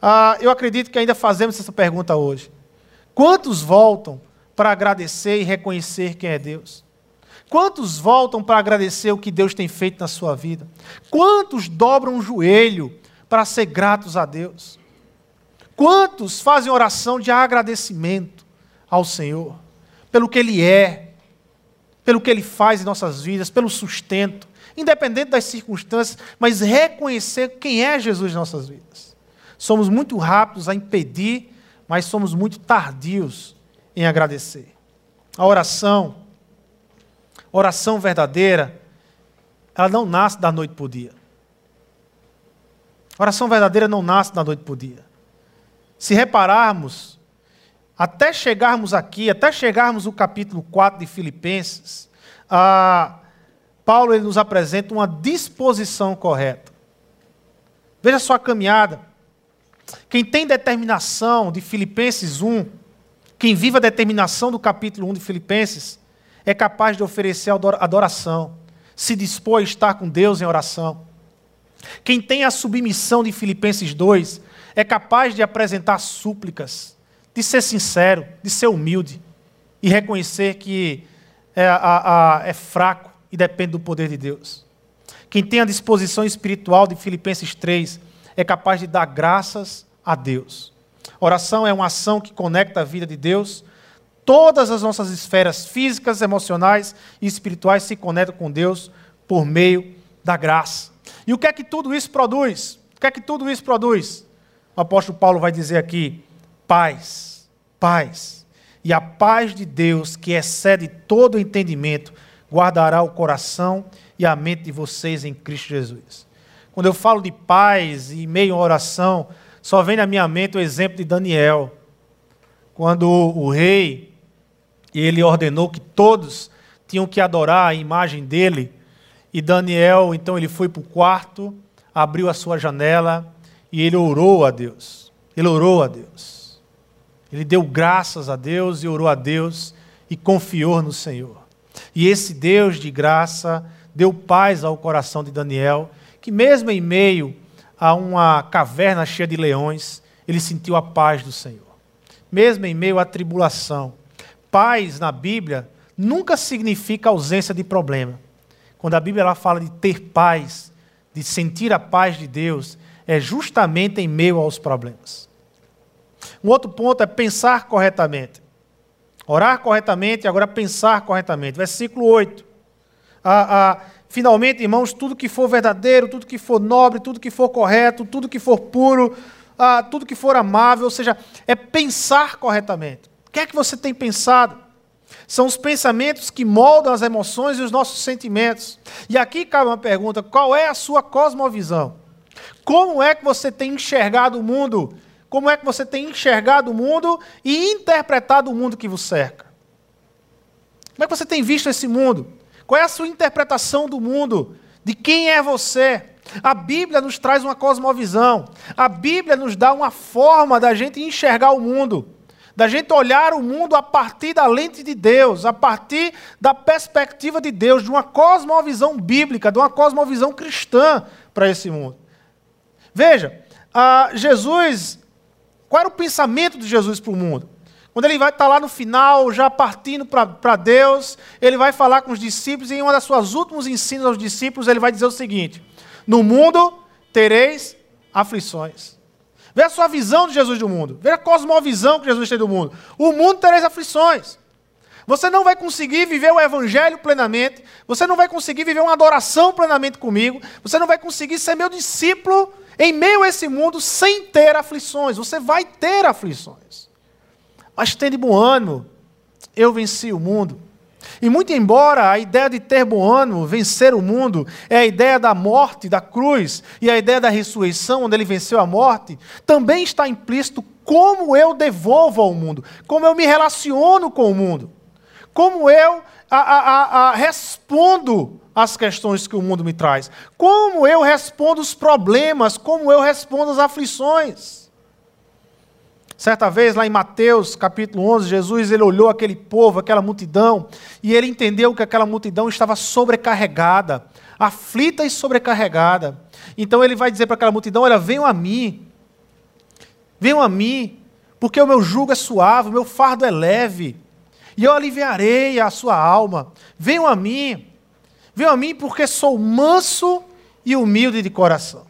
A: Ah, eu acredito que ainda fazemos essa pergunta hoje. Quantos voltam para agradecer e reconhecer quem é Deus? Quantos voltam para agradecer o que Deus tem feito na sua vida? Quantos dobram o joelho para ser gratos a Deus? Quantos fazem oração de agradecimento ao Senhor pelo que Ele é, pelo que Ele faz em nossas vidas, pelo sustento, independente das circunstâncias, mas reconhecer quem é Jesus em nossas vidas? Somos muito rápidos a impedir mas somos muito tardios em agradecer. A oração, oração verdadeira, ela não nasce da noite para o dia. A oração verdadeira não nasce da noite para o dia. Se repararmos, até chegarmos aqui, até chegarmos no capítulo 4 de Filipenses, a Paulo ele nos apresenta uma disposição correta. Veja sua caminhada. Quem tem determinação de Filipenses 1, quem vive a determinação do capítulo 1 de Filipenses, é capaz de oferecer adoração, se dispor a estar com Deus em oração. Quem tem a submissão de Filipenses 2 é capaz de apresentar súplicas, de ser sincero, de ser humilde e reconhecer que é, a, a, é fraco e depende do poder de Deus. Quem tem a disposição espiritual de Filipenses 3 é capaz de dar graças a Deus. Oração é uma ação que conecta a vida de Deus. Todas as nossas esferas físicas, emocionais e espirituais se conectam com Deus por meio da graça. E o que é que tudo isso produz? O que é que tudo isso produz? O apóstolo Paulo vai dizer aqui: paz, paz. E a paz de Deus, que excede todo entendimento, guardará o coração e a mente de vocês em Cristo Jesus. Quando eu falo de paz e meio oração, só vem na minha mente o exemplo de Daniel. Quando o rei ele ordenou que todos tinham que adorar a imagem dele, e Daniel, então ele foi para o quarto, abriu a sua janela e ele orou a Deus. Ele orou a Deus. Ele deu graças a Deus e orou a Deus e confiou no Senhor. E esse Deus de graça deu paz ao coração de Daniel que, mesmo em meio a uma caverna cheia de leões, ele sentiu a paz do Senhor. Mesmo em meio à tribulação. Paz na Bíblia nunca significa ausência de problema. Quando a Bíblia ela fala de ter paz, de sentir a paz de Deus, é justamente em meio aos problemas. Um outro ponto é pensar corretamente. Orar corretamente e agora pensar corretamente. Versículo 8. Ah, ah, finalmente, irmãos, tudo que for verdadeiro, tudo que for nobre, tudo que for correto, tudo que for puro, ah, tudo que for amável, ou seja, é pensar corretamente. O que é que você tem pensado? São os pensamentos que moldam as emoções e os nossos sentimentos. E aqui cabe uma pergunta: qual é a sua cosmovisão? Como é que você tem enxergado o mundo? Como é que você tem enxergado o mundo e interpretado o mundo que vos cerca? Como é que você tem visto esse mundo? Qual é a sua interpretação do mundo? De quem é você? A Bíblia nos traz uma cosmovisão. A Bíblia nos dá uma forma da gente enxergar o mundo da gente olhar o mundo a partir da lente de Deus, a partir da perspectiva de Deus, de uma cosmovisão bíblica, de uma cosmovisão cristã para esse mundo. Veja, Jesus, qual era o pensamento de Jesus para o mundo? Quando ele vai estar lá no final, já partindo para Deus, ele vai falar com os discípulos, e em uma das suas últimos ensinos aos discípulos, ele vai dizer o seguinte: No mundo tereis aflições. Veja a sua visão de Jesus do mundo. Veja a cosmovisão que Jesus tem do mundo. O mundo terá aflições. Você não vai conseguir viver o evangelho plenamente. Você não vai conseguir viver uma adoração plenamente comigo. Você não vai conseguir ser meu discípulo em meio a esse mundo sem ter aflições. Você vai ter aflições. Mas tenha de bom ânimo. Eu venci o mundo. E muito embora a ideia de ter bom ânimo, vencer o mundo, é a ideia da morte, da cruz, e a ideia da ressurreição, onde ele venceu a morte, também está implícito como eu devolvo ao mundo, como eu me relaciono com o mundo, como eu a, a, a, respondo às questões que o mundo me traz, como eu respondo os problemas, como eu respondo às aflições. Certa vez, lá em Mateus, capítulo 11, Jesus ele olhou aquele povo, aquela multidão, e ele entendeu que aquela multidão estava sobrecarregada, aflita e sobrecarregada. Então ele vai dizer para aquela multidão: Olha, venham a mim, venham a mim, porque o meu jugo é suave, o meu fardo é leve, e eu aliviarei a sua alma. Venham a mim, venham a mim, porque sou manso e humilde de coração.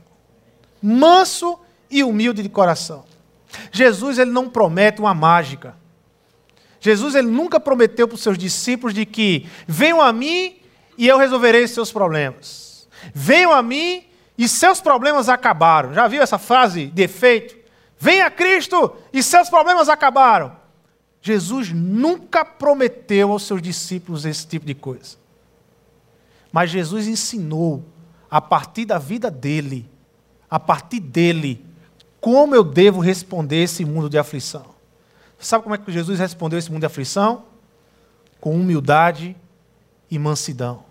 A: Manso e humilde de coração. Jesus ele não promete uma mágica. Jesus ele nunca prometeu para os seus discípulos de que venham a mim e eu resolverei seus problemas. Venham a mim e seus problemas acabaram. Já viu essa frase de efeito? Venha a Cristo e seus problemas acabaram. Jesus nunca prometeu aos seus discípulos esse tipo de coisa. Mas Jesus ensinou, a partir da vida dele, a partir dele, como eu devo responder esse mundo de aflição? Sabe como é que Jesus respondeu esse mundo de aflição? Com humildade e mansidão.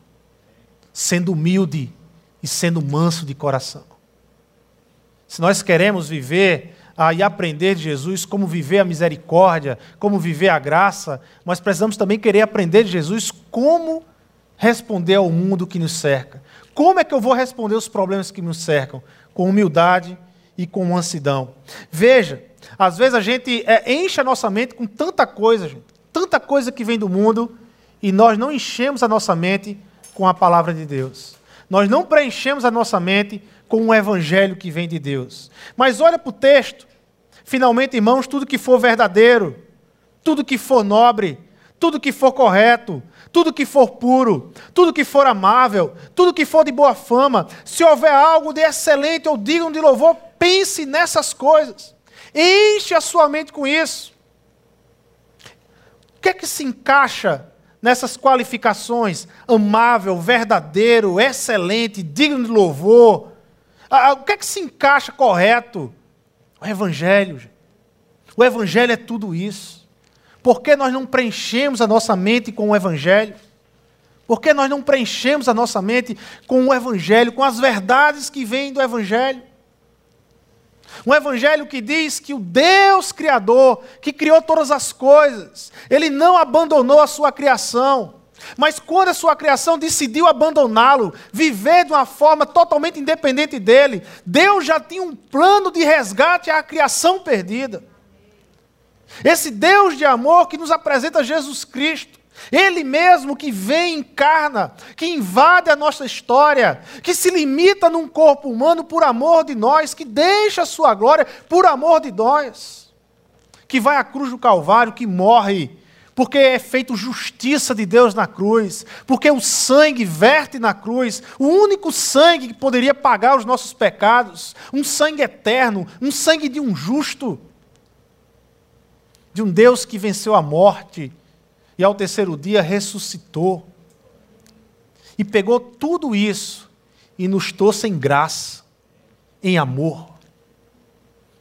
A: Sendo humilde e sendo manso de coração. Se nós queremos viver ah, e aprender de Jesus como viver a misericórdia, como viver a graça, nós precisamos também querer aprender de Jesus como responder ao mundo que nos cerca. Como é que eu vou responder os problemas que nos cercam? Com humildade e com mansidão. Veja, às vezes a gente é, enche a nossa mente com tanta coisa, gente, tanta coisa que vem do mundo, e nós não enchemos a nossa mente com a palavra de Deus. Nós não preenchemos a nossa mente com o evangelho que vem de Deus. Mas olha para o texto. Finalmente, irmãos, tudo que for verdadeiro, tudo que for nobre, tudo que for correto, tudo que for puro, tudo que for amável, tudo que for de boa fama, se houver algo de excelente ou digno de louvor, pense nessas coisas. Enche a sua mente com isso. O que é que se encaixa nessas qualificações? Amável, verdadeiro, excelente, digno de louvor. O que é que se encaixa correto? O Evangelho. O Evangelho é tudo isso. Por que nós não preenchemos a nossa mente com o Evangelho? Por que nós não preenchemos a nossa mente com o Evangelho, com as verdades que vêm do Evangelho? Um Evangelho que diz que o Deus Criador, que criou todas as coisas, Ele não abandonou a sua criação. Mas quando a sua criação decidiu abandoná-lo, viver de uma forma totalmente independente dele, Deus já tinha um plano de resgate à criação perdida. Esse Deus de amor que nos apresenta Jesus Cristo, Ele mesmo que vem, encarna, que invade a nossa história, que se limita num corpo humano por amor de nós, que deixa a sua glória por amor de nós, que vai à cruz do Calvário, que morre, porque é feito justiça de Deus na cruz, porque o sangue verte na cruz, o único sangue que poderia pagar os nossos pecados, um sangue eterno, um sangue de um justo, de um Deus que venceu a morte e ao terceiro dia ressuscitou. E pegou tudo isso e nos trouxe em graça, em amor.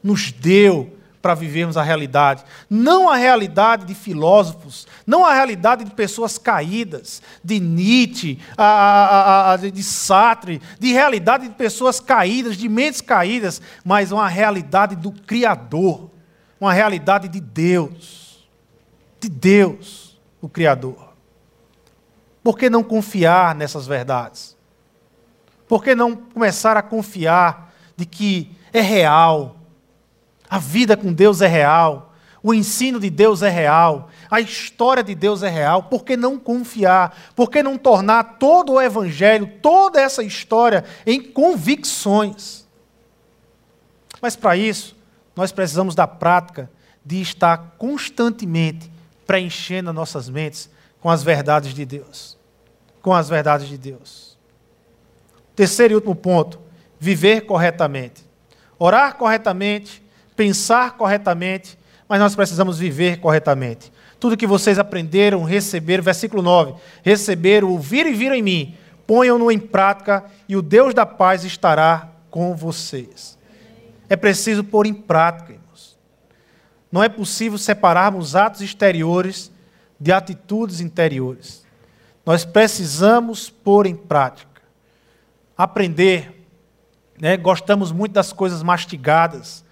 A: Nos deu para vivermos a realidade. Não a realidade de filósofos, não a realidade de pessoas caídas, de Nietzsche, a, a, a, de Sartre, de realidade de pessoas caídas, de mentes caídas, mas uma realidade do Criador, uma realidade de Deus. De Deus o Criador? Por que não confiar nessas verdades? Por que não começar a confiar de que é real? A vida com Deus é real, o ensino de Deus é real, a história de Deus é real. Por que não confiar? Por que não tornar todo o Evangelho, toda essa história, em convicções? Mas para isso, nós precisamos da prática de estar constantemente preenchendo as nossas mentes com as verdades de Deus. Com as verdades de Deus. Terceiro e último ponto: viver corretamente. Orar corretamente, pensar corretamente, mas nós precisamos viver corretamente. Tudo que vocês aprenderam, receberam, versículo 9: receberam, ouviram e viram em mim, ponham-no em prática e o Deus da paz estará com vocês. É preciso pôr em prática não é possível separarmos atos exteriores de atitudes interiores. Nós precisamos pôr em prática. Aprender. Né? Gostamos muito das coisas mastigadas.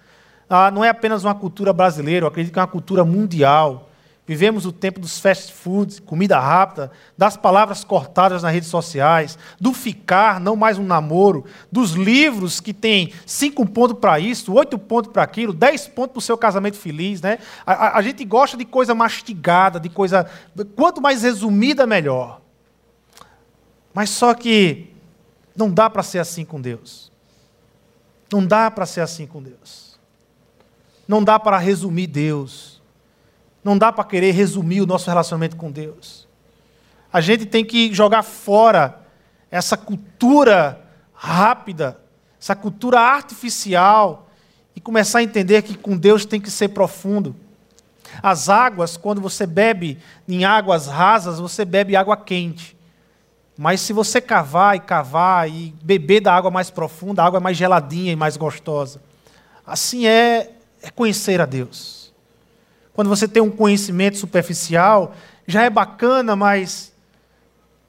A: Ah, não é apenas uma cultura brasileira, eu acredito que é uma cultura mundial. Vivemos o tempo dos fast foods, comida rápida, das palavras cortadas nas redes sociais, do ficar, não mais um namoro, dos livros que tem cinco pontos para isso, oito pontos para aquilo, dez pontos para o seu casamento feliz. Né? A, a, a gente gosta de coisa mastigada, de coisa. Quanto mais resumida, melhor. Mas só que não dá para ser assim com Deus. Não dá para ser assim com Deus. Não dá para resumir Deus. Não dá para querer resumir o nosso relacionamento com Deus. A gente tem que jogar fora essa cultura rápida, essa cultura artificial e começar a entender que com Deus tem que ser profundo. As águas, quando você bebe em águas rasas, você bebe água quente. Mas se você cavar e cavar e beber da água mais profunda, a água é mais geladinha e mais gostosa. Assim é, é conhecer a Deus. Quando você tem um conhecimento superficial, já é bacana, mas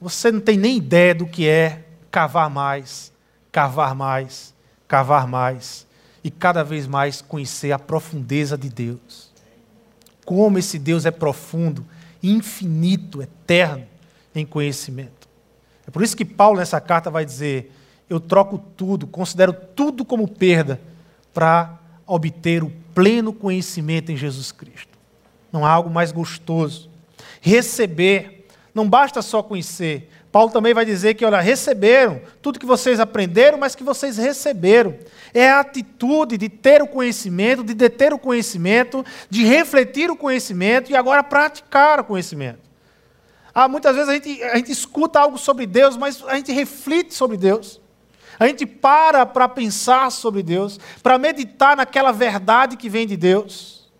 A: você não tem nem ideia do que é cavar mais, cavar mais, cavar mais e cada vez mais conhecer a profundeza de Deus. Como esse Deus é profundo, infinito, eterno em conhecimento. É por isso que Paulo nessa carta vai dizer: Eu troco tudo, considero tudo como perda para obter o pleno conhecimento em Jesus Cristo não há algo mais gostoso. Receber, não basta só conhecer. Paulo também vai dizer que, olha, receberam tudo que vocês aprenderam, mas que vocês receberam. É a atitude de ter o conhecimento, de deter o conhecimento, de refletir o conhecimento e agora praticar o conhecimento. Ah, muitas vezes a gente, a gente escuta algo sobre Deus, mas a gente reflete sobre Deus. A gente para para pensar sobre Deus, para meditar naquela verdade que vem de Deus.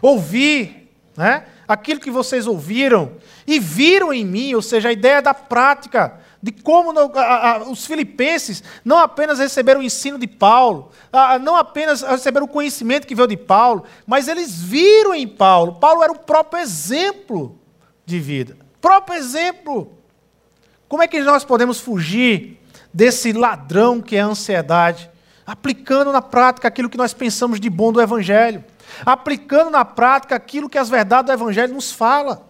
A: Ouvir né? aquilo que vocês ouviram e viram em mim, ou seja, a ideia da prática, de como a, a, os filipenses não apenas receberam o ensino de Paulo, a, não apenas receberam o conhecimento que veio de Paulo, mas eles viram em Paulo. Paulo era o próprio exemplo de vida. Próprio exemplo. Como é que nós podemos fugir desse ladrão que é a ansiedade, aplicando na prática aquilo que nós pensamos de bom do Evangelho? Aplicando na prática aquilo que as verdades do Evangelho nos fala.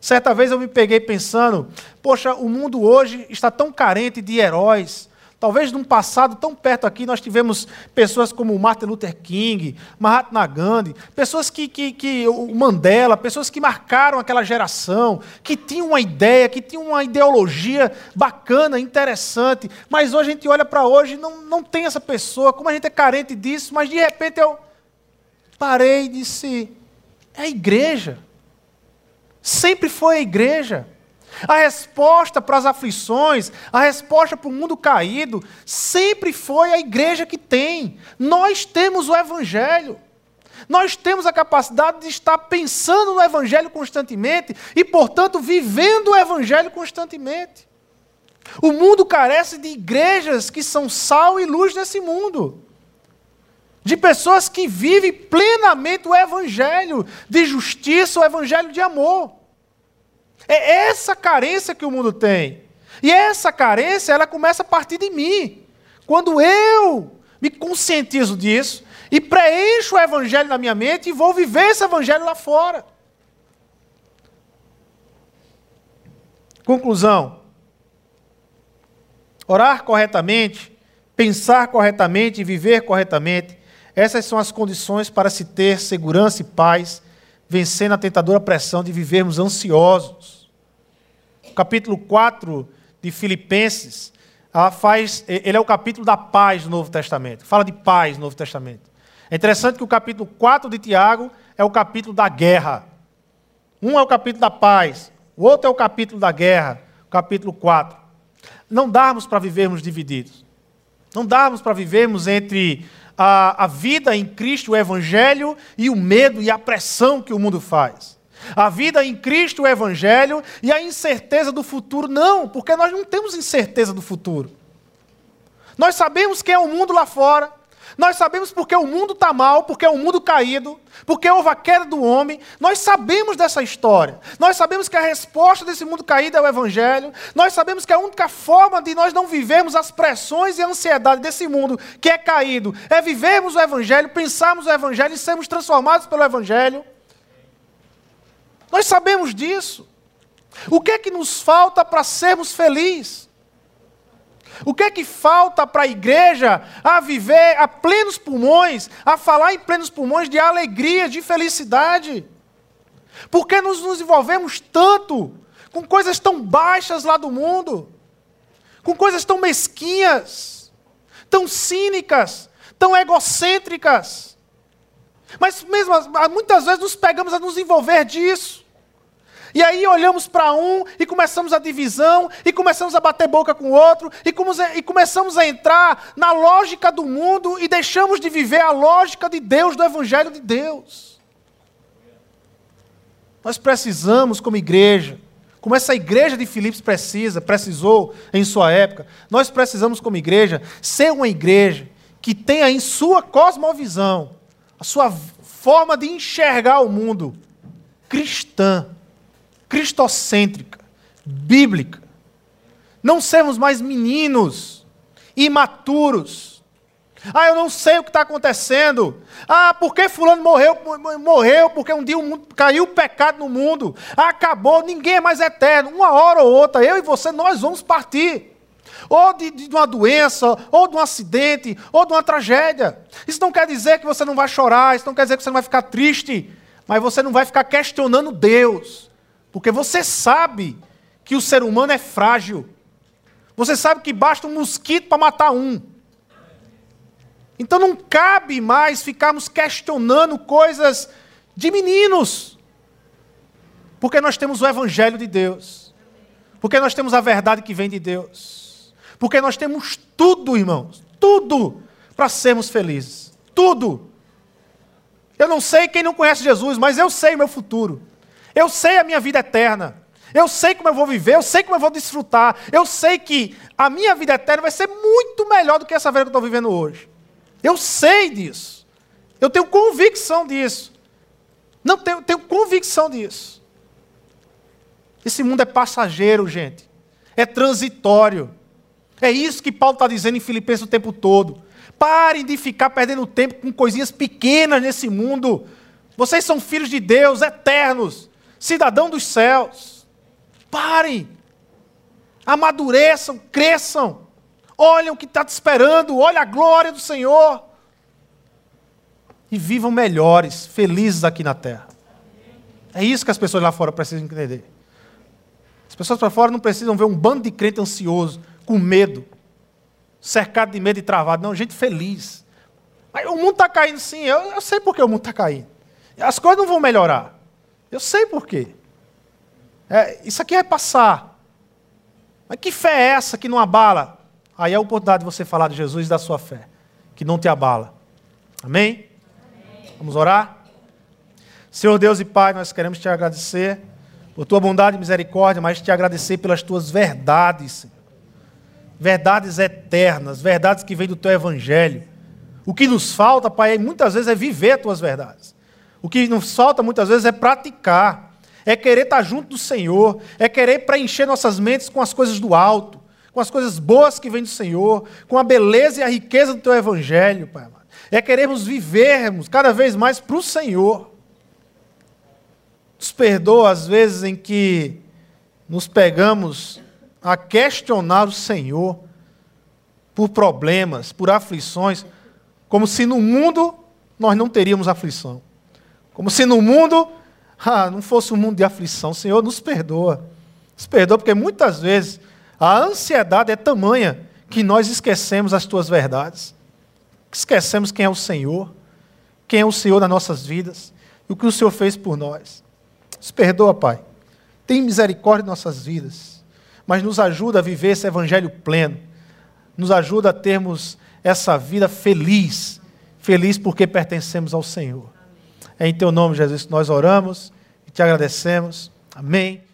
A: Certa vez eu me peguei pensando, poxa, o mundo hoje está tão carente de heróis, Talvez num passado tão perto aqui nós tivemos pessoas como Martin Luther King, Mahatma Gandhi, pessoas que, que, que o Mandela, pessoas que marcaram aquela geração, que tinham uma ideia, que tinham uma ideologia bacana, interessante, mas hoje a gente olha para hoje não, não tem essa pessoa, como a gente é carente disso, mas de repente eu parei e disse: é a igreja. Sempre foi a igreja. A resposta para as aflições, a resposta para o mundo caído, sempre foi a igreja que tem. Nós temos o Evangelho. Nós temos a capacidade de estar pensando no Evangelho constantemente e, portanto, vivendo o Evangelho constantemente. O mundo carece de igrejas que são sal e luz nesse mundo. De pessoas que vivem plenamente o Evangelho de justiça, o Evangelho de amor. É essa carência que o mundo tem. E essa carência, ela começa a partir de mim. Quando eu me conscientizo disso e preencho o evangelho na minha mente e vou viver esse evangelho lá fora. Conclusão. Orar corretamente, pensar corretamente e viver corretamente, essas são as condições para se ter segurança e paz, vencendo a tentadora pressão de vivermos ansiosos capítulo 4 de Filipenses, faz, ele é o capítulo da paz do Novo Testamento. Fala de paz no Novo Testamento. É interessante que o capítulo 4 de Tiago é o capítulo da guerra. Um é o capítulo da paz, o outro é o capítulo da guerra, o capítulo 4. Não darmos para vivermos divididos. Não darmos para vivermos entre a, a vida em Cristo, o Evangelho, e o medo e a pressão que o mundo faz. A vida em Cristo, o Evangelho e a incerteza do futuro. Não, porque nós não temos incerteza do futuro. Nós sabemos que é o mundo lá fora. Nós sabemos porque o mundo está mal, porque é um mundo caído, porque houve a queda do homem. Nós sabemos dessa história. Nós sabemos que a resposta desse mundo caído é o Evangelho. Nós sabemos que a única forma de nós não vivermos as pressões e a ansiedade desse mundo que é caído é vivermos o Evangelho, pensarmos o Evangelho e sermos transformados pelo Evangelho. Nós sabemos disso. O que é que nos falta para sermos felizes? O que é que falta para a igreja a viver a plenos pulmões, a falar em plenos pulmões de alegria, de felicidade? Por que nos, nos envolvemos tanto com coisas tão baixas lá do mundo? Com coisas tão mesquinhas, tão cínicas, tão egocêntricas? Mas mesmo muitas vezes nos pegamos a nos envolver disso. E aí olhamos para um e começamos a divisão, e começamos a bater boca com o outro, e, e começamos a entrar na lógica do mundo e deixamos de viver a lógica de Deus, do Evangelho de Deus. Nós precisamos, como igreja, como essa igreja de Filipos precisa, precisou em sua época, nós precisamos, como igreja, ser uma igreja que tenha em sua cosmovisão a sua forma de enxergar o mundo cristã, cristocêntrica, bíblica. Não sermos mais meninos, imaturos. Ah, eu não sei o que está acontecendo. Ah, por que fulano morreu? Morreu porque um dia caiu o pecado no mundo. Acabou, ninguém é mais eterno. Uma hora ou outra, eu e você, nós vamos partir ou de, de, uma doença, ou de um acidente, ou de uma tragédia. Isso não quer dizer que você não vai chorar, isso não quer dizer que você não vai ficar triste, mas você não vai ficar questionando Deus, porque você sabe que o ser humano é frágil. Você sabe que basta um mosquito para matar um. Então não cabe mais ficarmos questionando coisas de meninos. Porque nós temos o Evangelho de Deus. Porque nós temos a verdade que vem de Deus. Porque nós temos tudo, irmãos, tudo para sermos felizes. Tudo. Eu não sei quem não conhece Jesus, mas eu sei o meu futuro. Eu sei a minha vida eterna. Eu sei como eu vou viver, eu sei como eu vou desfrutar. Eu sei que a minha vida eterna vai ser muito melhor do que essa vida que eu estou vivendo hoje. Eu sei disso. Eu tenho convicção disso. Não tenho, tenho convicção disso. Esse mundo é passageiro, gente. É transitório. É isso que Paulo está dizendo em Filipenses o tempo todo. Parem de ficar perdendo tempo com coisinhas pequenas nesse mundo. Vocês são filhos de Deus, eternos, cidadão dos céus. Parem. Amadureçam, cresçam. Olhem o que está te esperando, olha a glória do Senhor. E vivam melhores, felizes aqui na terra. É isso que as pessoas lá fora precisam entender. As pessoas para fora não precisam ver um bando de crente ansioso, com medo, cercado de medo e travado. Não, gente feliz. Mas o mundo está caindo sim, eu, eu sei por que o mundo está caindo. As coisas não vão melhorar. Eu sei por quê. É, isso aqui vai passar. Mas que fé é essa que não abala? Aí é a oportunidade de você falar de Jesus e da sua fé, que não te abala. Amém? Amém. Vamos orar? Senhor Deus e Pai, nós queremos te agradecer por tua bondade e misericórdia, mas te agradecer pelas tuas verdades, verdades eternas, verdades que vêm do teu evangelho. O que nos falta, Pai, muitas vezes é viver as tuas verdades. O que nos falta muitas vezes é praticar, é querer estar junto do Senhor, é querer preencher nossas mentes com as coisas do alto, com as coisas boas que vêm do Senhor, com a beleza e a riqueza do teu evangelho, Pai amado. É querermos vivermos cada vez mais para o Senhor. Nos perdoa às vezes em que nos pegamos a questionar o Senhor por problemas, por aflições, como se no mundo nós não teríamos aflição. Como se no mundo ah, não fosse um mundo de aflição. Senhor, nos perdoa. Nos perdoa, porque muitas vezes a ansiedade é tamanha que nós esquecemos as tuas verdades. Esquecemos quem é o Senhor, quem é o Senhor das nossas vidas e o que o Senhor fez por nós. Nos perdoa, Pai. Tem misericórdia em nossas vidas, mas nos ajuda a viver esse evangelho pleno. Nos ajuda a termos essa vida feliz, feliz porque pertencemos ao Senhor. É em teu nome, Jesus, que nós oramos e te agradecemos. Amém.